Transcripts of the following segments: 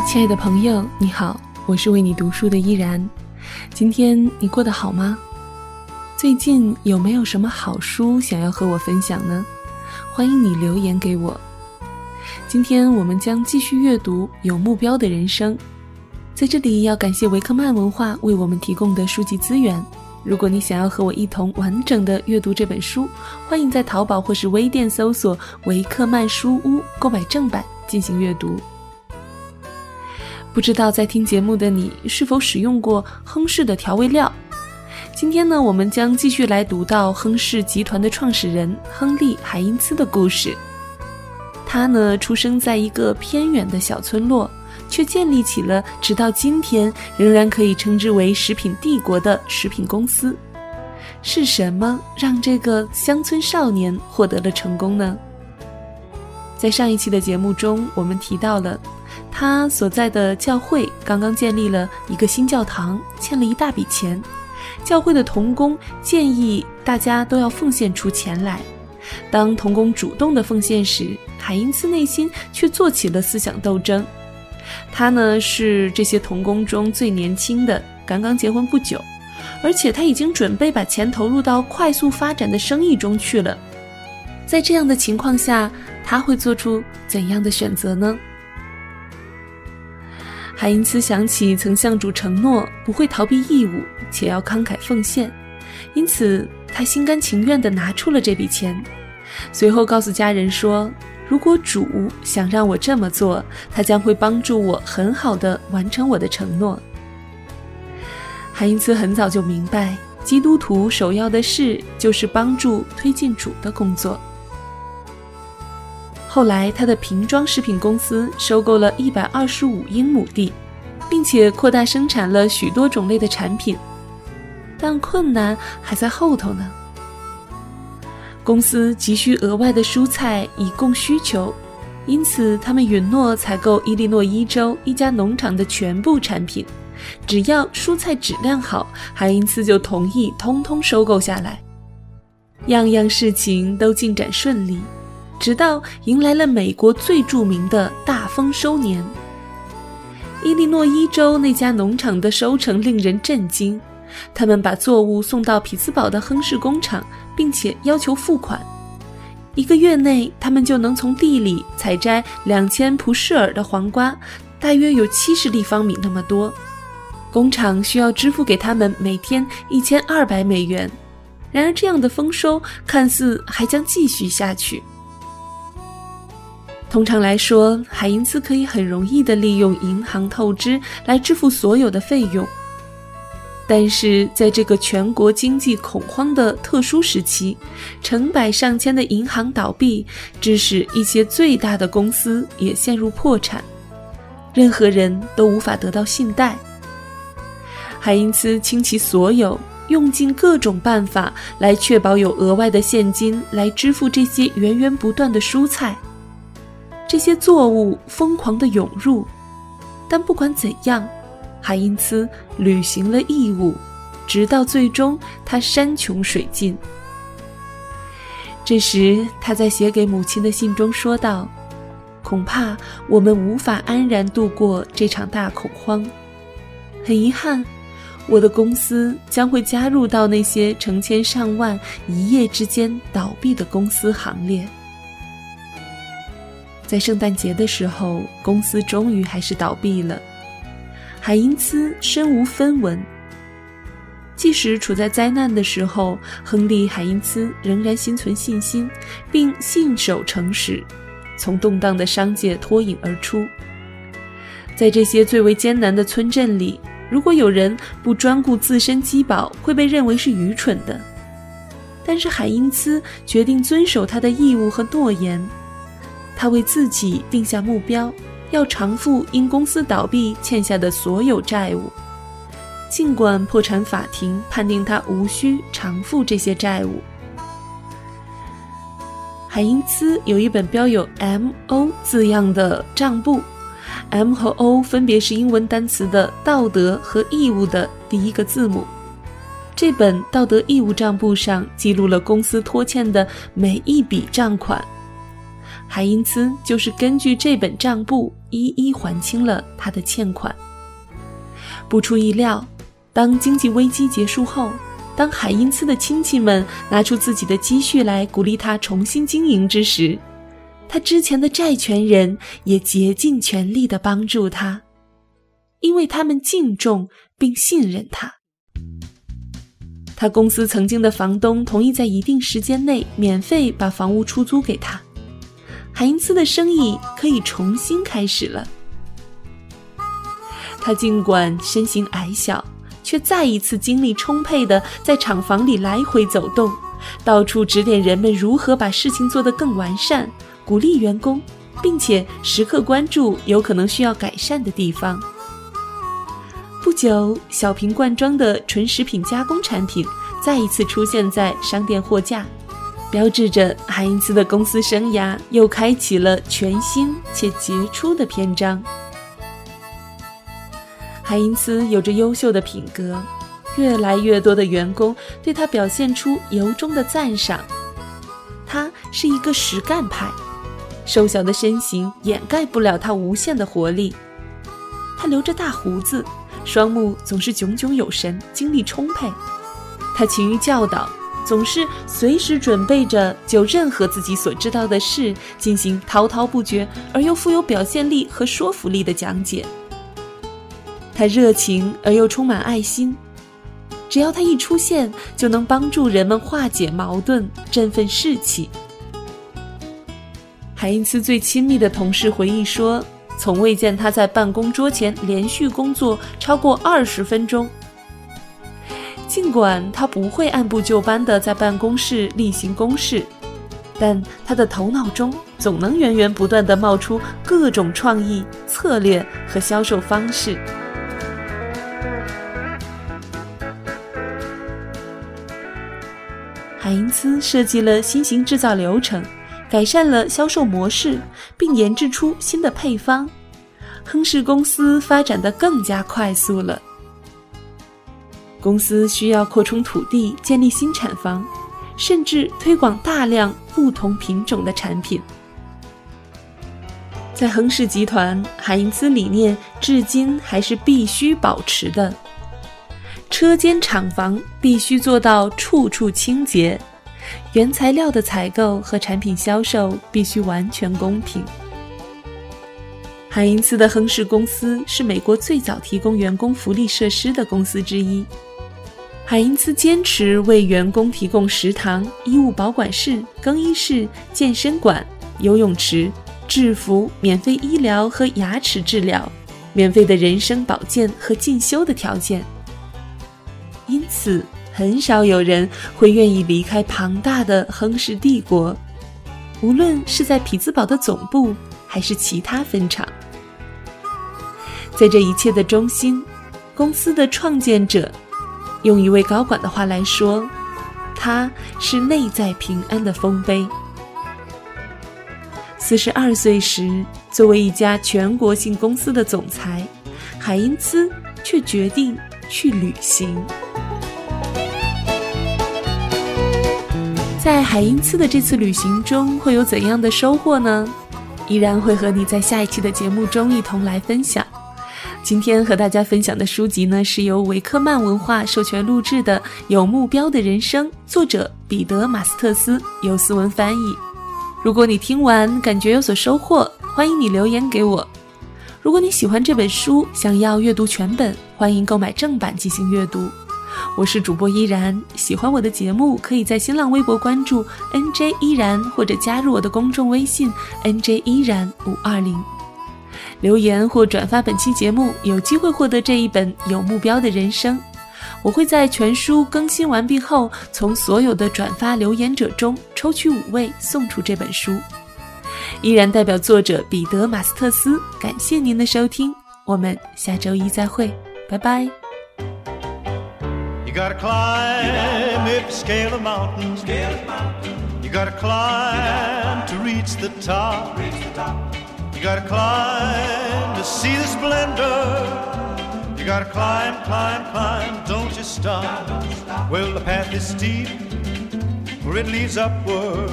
亲爱的朋友，你好，我是为你读书的依然。今天你过得好吗？最近有没有什么好书想要和我分享呢？欢迎你留言给我。今天我们将继续阅读《有目标的人生》。在这里要感谢维克曼文化为我们提供的书籍资源。如果你想要和我一同完整的阅读这本书，欢迎在淘宝或是微店搜索“维克曼书屋”购买正版进行阅读。不知道在听节目的你是否使用过亨氏的调味料？今天呢，我们将继续来读到亨氏集团的创始人亨利·海因茨的故事。他呢，出生在一个偏远的小村落。却建立起了直到今天仍然可以称之为食品帝国的食品公司。是什么让这个乡村少年获得了成功呢？在上一期的节目中，我们提到了他所在的教会刚刚建立了一个新教堂，欠了一大笔钱。教会的童工建议大家都要奉献出钱来。当童工主动的奉献时，海因斯内心却做起了思想斗争。他呢是这些童工中最年轻的，刚刚结婚不久，而且他已经准备把钱投入到快速发展的生意中去了。在这样的情况下，他会做出怎样的选择呢？海因茨想起曾向主承诺不会逃避义务，且要慷慨奉献，因此他心甘情愿地拿出了这笔钱，随后告诉家人说。如果主想让我这么做，他将会帮助我很好的完成我的承诺。海因茨很早就明白，基督徒首要的事就是帮助推进主的工作。后来，他的瓶装食品公司收购了一百二十五英亩地，并且扩大生产了许多种类的产品，但困难还在后头呢。公司急需额外的蔬菜以供需求，因此他们允诺采购伊利诺伊州一家农场的全部产品，只要蔬菜质量好，海因茨就同意通通收购下来。样样事情都进展顺利，直到迎来了美国最著名的大丰收年。伊利诺伊州那家农场的收成令人震惊。他们把作物送到匹兹堡的亨氏工厂，并且要求付款。一个月内，他们就能从地里采摘两千普舍尔的黄瓜，大约有七十立方米那么多。工厂需要支付给他们每天一千二百美元。然而，这样的丰收看似还将继续下去。通常来说，海因茨可以很容易地利用银行透支来支付所有的费用。但是在这个全国经济恐慌的特殊时期，成百上千的银行倒闭，致使一些最大的公司也陷入破产，任何人都无法得到信贷。海因茨倾其所有，用尽各种办法来确保有额外的现金来支付这些源源不断的蔬菜。这些作物疯狂地涌入，但不管怎样。海因茨履行了义务，直到最终他山穷水尽。这时，他在写给母亲的信中说道：“恐怕我们无法安然度过这场大恐慌。很遗憾，我的公司将会加入到那些成千上万一夜之间倒闭的公司行列。”在圣诞节的时候，公司终于还是倒闭了。海因茨身无分文。即使处在灾难的时候，亨利·海因茨仍然心存信心，并信守诚实，从动荡的商界脱颖而出。在这些最为艰难的村镇里，如果有人不专顾自身饥饱，会被认为是愚蠢的。但是海因茨决定遵守他的义务和诺言，他为自己定下目标。要偿付因公司倒闭欠下的所有债务，尽管破产法庭判定他无需偿付这些债务。海因茨有一本标有 “M.O.” 字样的账簿，“M” 和 “O” 分别是英文单词的道德和义务的第一个字母。这本道德义务账簿上记录了公司拖欠的每一笔账款。海因茨就是根据这本账簿。一一还清了他的欠款。不出意料，当经济危机结束后，当海因茨的亲戚们拿出自己的积蓄来鼓励他重新经营之时，他之前的债权人也竭尽全力地帮助他，因为他们敬重并信任他。他公司曾经的房东同意在一定时间内免费把房屋出租给他，海因茨的生意可以重新开始了。他尽管身形矮小，却再一次精力充沛地在厂房里来回走动，到处指点人们如何把事情做得更完善，鼓励员工，并且时刻关注有可能需要改善的地方。不久，小瓶罐装的纯食品加工产品再一次出现在商店货架，标志着海因茨的公司生涯又开启了全新且杰出的篇章。海因茨有着优秀的品格，越来越多的员工对他表现出由衷的赞赏。他是一个实干派，瘦小的身形掩盖不了他无限的活力。他留着大胡子，双目总是炯炯有神，精力充沛。他勤于教导，总是随时准备着就任何自己所知道的事进行滔滔不绝而又富有表现力和说服力的讲解。他热情而又充满爱心，只要他一出现，就能帮助人们化解矛盾、振奋士气。海因茨最亲密的同事回忆说：“从未见他在办公桌前连续工作超过二十分钟。尽管他不会按部就班地在办公室例行公事，但他的头脑中总能源源不断地冒出各种创意、策略和销售方式。”海因茨设计了新型制造流程，改善了销售模式，并研制出新的配方。亨氏公司发展的更加快速了。公司需要扩充土地，建立新产房，甚至推广大量不同品种的产品。在亨氏集团，海因茨理念至今还是必须保持的。车间厂房必须做到处处清洁，原材料的采购和产品销售必须完全公平。海因茨的亨氏公司是美国最早提供员工福利设施的公司之一。海因茨坚持为员工提供食堂、衣物保管室、更衣室、健身馆、游泳池、制服、免费医疗和牙齿治疗、免费的人生保健和进修的条件。因此，很少有人会愿意离开庞大的亨氏帝国，无论是在匹兹堡的总部，还是其他分厂。在这一切的中心，公司的创建者，用一位高管的话来说，他是内在平安的丰碑。四十二岁时，作为一家全国性公司的总裁，海因茨却决定去旅行。在海因茨的这次旅行中，会有怎样的收获呢？依然会和你在下一期的节目中一同来分享。今天和大家分享的书籍呢，是由维克曼文化授权录制的《有目标的人生》，作者彼得·马斯特斯，由思文翻译。如果你听完感觉有所收获，欢迎你留言给我。如果你喜欢这本书，想要阅读全本，欢迎购买正版进行阅读。我是主播依然，喜欢我的节目，可以在新浪微博关注 NJ 依然，或者加入我的公众微信 NJ 依然五二零，留言或转发本期节目，有机会获得这一本有目标的人生。我会在全书更新完毕后，从所有的转发留言者中抽取五位送出这本书。依然代表作者彼得马斯特斯，感谢您的收听，我们下周一再会，拜拜。You gotta climb if you scale a mountain. You gotta climb to reach the top. You gotta climb to see the splendor. You gotta climb, climb, climb, don't you stop. Well, the path is steep, for it leads upward.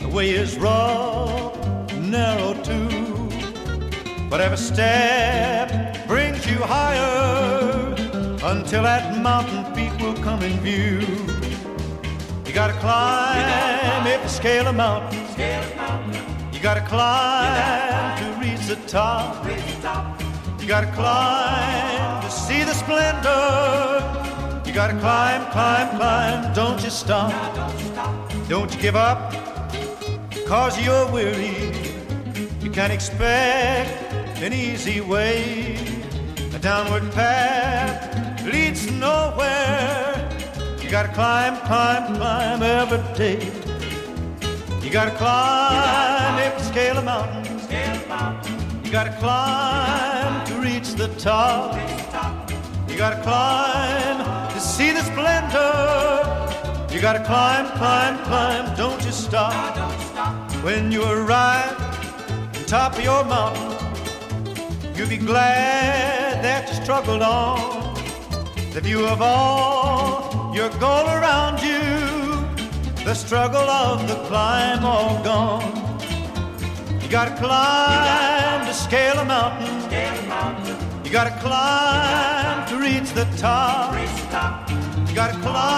The way is rough, narrow too. But every step brings you higher until that mountain peak will come in view. You gotta climb if you scale a mountain. Scale of mountain. You gotta climb to reach the top. You gotta climb to see the splendor. You gotta climb, climb, climb. Don't you stop. Don't you give up. Cause you're weary. You can't expect an easy way. A downward path leads nowhere. You gotta climb, climb, climb every day. You gotta climb you scale a mountain. You gotta climb to reach the top. You gotta climb to see the splendor. You gotta climb, climb, climb, don't you stop. When you arrive on top of your mountain, you'll be glad that you struggled on. The view of all your goal around you, the struggle of the climb all gone. You gotta climb scale a mountain. You gotta climb to reach the top. You gotta climb